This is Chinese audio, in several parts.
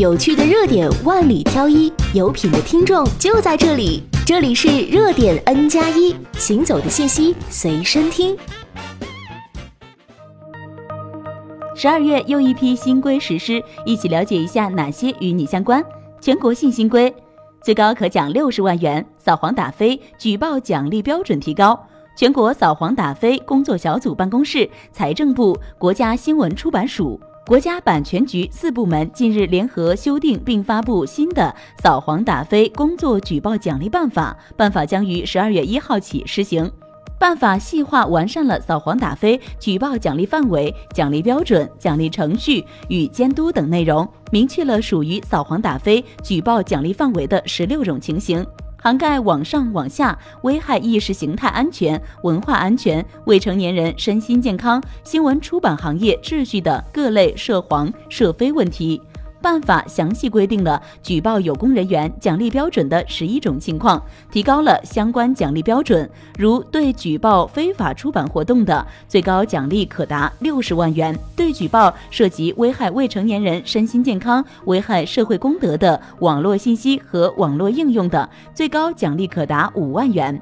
有趣的热点万里挑一，有品的听众就在这里。这里是热点 N 加一，行走的信息随身听。十二月又一批新规实施，一起了解一下哪些与你相关。全国性新规，最高可奖六十万元，扫黄打非举报奖励标准提高。全国扫黄打非工作小组办公室、财政部、国家新闻出版署、国家版权局四部门近日联合修订并发布新的扫黄打非工作举报奖励办法，办法将于十二月一号起施行。办法细化完善了扫黄打非举报奖励范围、奖励标准、奖励程序与监督等内容，明确了属于扫黄打非举报奖励范围的十六种情形，涵盖网上网下危害意识形态安全、文化安全、未成年人身心健康、新闻出版行业秩序的各类涉黄涉非问题。办法详细规定了举报有功人员奖励标准的十一种情况，提高了相关奖励标准。如对举报非法出版活动的，最高奖励可达六十万元；对举报涉及危害未成年人身心健康、危害社会公德的网络信息和网络应用的，最高奖励可达五万元。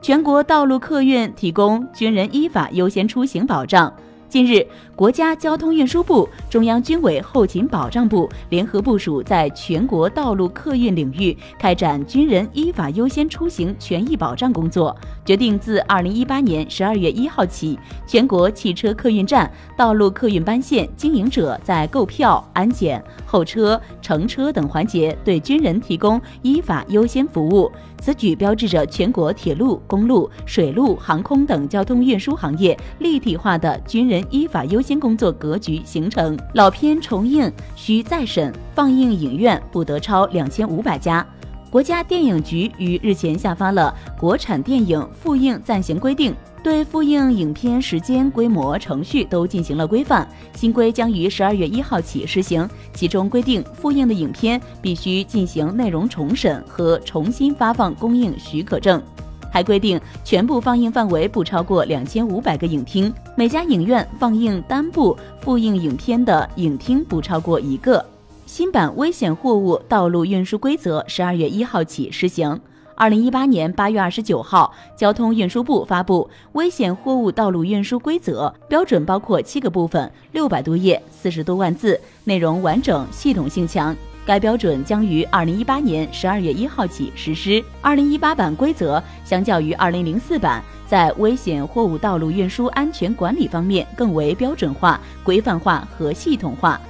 全国道路客运提供军人依法优先出行保障。近日，国家交通运输部、中央军委后勤保障部联合部署，在全国道路客运领域开展军人依法优先出行权益保障工作，决定自二零一八年十二月一号起，全国汽车客运站、道路客运班线经营者在购票、安检、候车、乘车等环节对军人提供依法优先服务。此举标志着全国铁路、公路、水路、航空等交通运输行业立体化的军人依法优先工作格局形成。老片重映需再审，放映影院不得超两千五百家。国家电影局于日前下发了《国产电影复映暂行规定》。对复映影片时间、规模、程序都进行了规范。新规将于十二月一号起施行，其中规定复映的影片必须进行内容重审和重新发放公映许可证，还规定全部放映范围不超过两千五百个影厅，每家影院放映单部复映影片的影厅不超过一个。新版危险货物道路运输规则十二月一号起施行。二零一八年八月二十九号，交通运输部发布《危险货物道路运输规则》，标准包括七个部分，六百多页，四十多万字，内容完整，系统性强。该标准将于二零一八年十二月一号起实施。二零一八版规则相较于二零零四版，在危险货物道路运输安全管理方面更为标准化、规范化和系统化。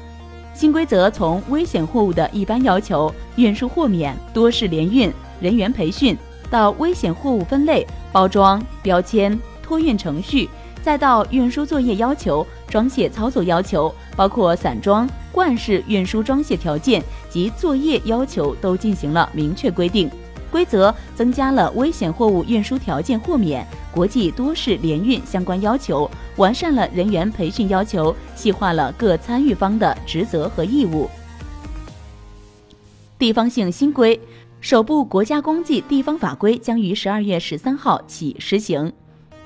新规则从危险货物的一般要求、运输豁免、多式联运。人员培训，到危险货物分类、包装、标签、托运程序，再到运输作业要求、装卸操作要求，包括散装、罐式运输装卸条件及作业要求，都进行了明确规定。规则增加了危险货物运输条件豁免、国际多式联运相关要求，完善了人员培训要求，细化了各参与方的职责和义务。地方性新规。首部国家公祭地方法规将于十二月十三号起实行。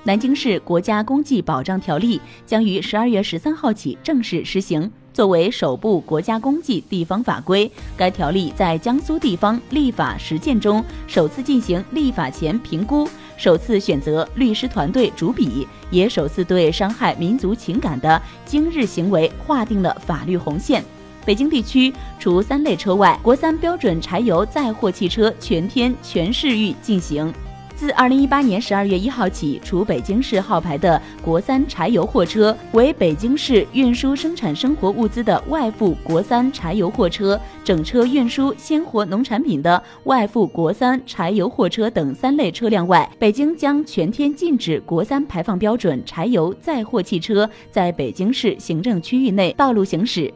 南京市国家公祭保障条例将于十二月十三号起正式实行。作为首部国家公祭地方法规，该条例在江苏地方立法实践中首次进行立法前评估，首次选择律师团队主笔，也首次对伤害民族情感的今日行为划定了法律红线。北京地区除三类车外，国三标准柴油载货汽车全天全市域进行。自二零一八年十二月一号起，除北京市号牌的国三柴油货车为北京市运输生产生活物资的外附国三柴油货车、整车运输鲜活农产品的外附国三柴油货车等三类车辆外，北京将全天禁止国三排放标准柴油载货汽车在北京市行政区域内道路行驶。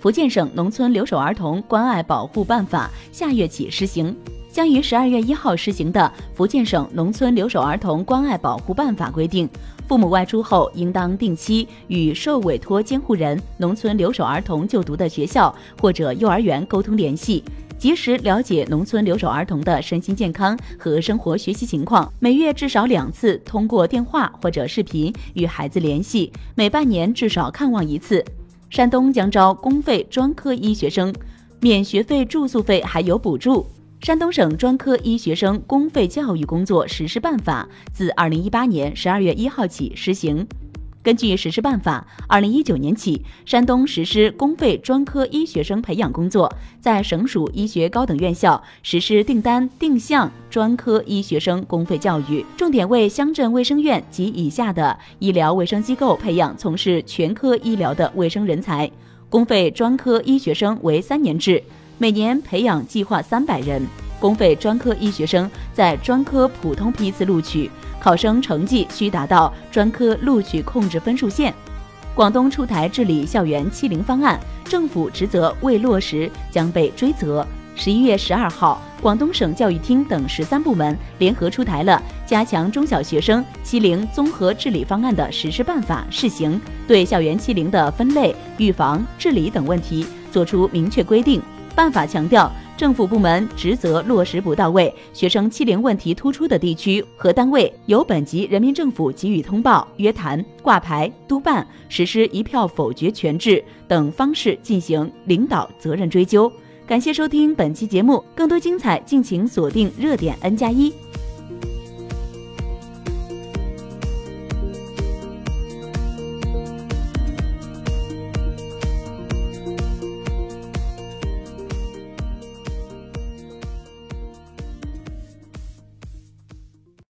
福建省农村留守儿童关爱保护办法下月起施行，将于十二月一号施行的《福建省农村留守儿童关爱保护办法》规定，父母外出后应当定期与受委托监护人、农村留守儿童就读的学校或者幼儿园沟通联系，及时了解农村留守儿童的身心健康和生活学习情况，每月至少两次通过电话或者视频与孩子联系，每半年至少看望一次。山东将招公费专科医学生，免学费、住宿费还有补助。山东省专科医学生公费教育工作实施办法自二零一八年十二月一号起施行。根据实施办法，二零一九年起，山东实施公费专科医学生培养工作，在省属医学高等院校实施订单定向专科医学生公费教育，重点为乡镇卫生院及以下的医疗卫生机构培养从事全科医疗的卫生人才。公费专科医学生为三年制，每年培养计划三百人。公费专科医学生在专科普通批次录取。考生成绩需达到专科录取控制分数线。广东出台治理校园欺凌方案，政府职责未落实将被追责。十一月十二号，广东省教育厅等十三部门联合出台了加强中小学生欺凌综合治理方案的实施办法试行，对校园欺凌的分类、预防、治理等问题作出明确规定。办法强调。政府部门职责落实不到位，学生欺凌问题突出的地区和单位，由本级人民政府给予通报、约谈、挂牌、督办、实施一票否决权制等方式进行领导责任追究。感谢收听本期节目，更多精彩敬请锁定热点 N 加一。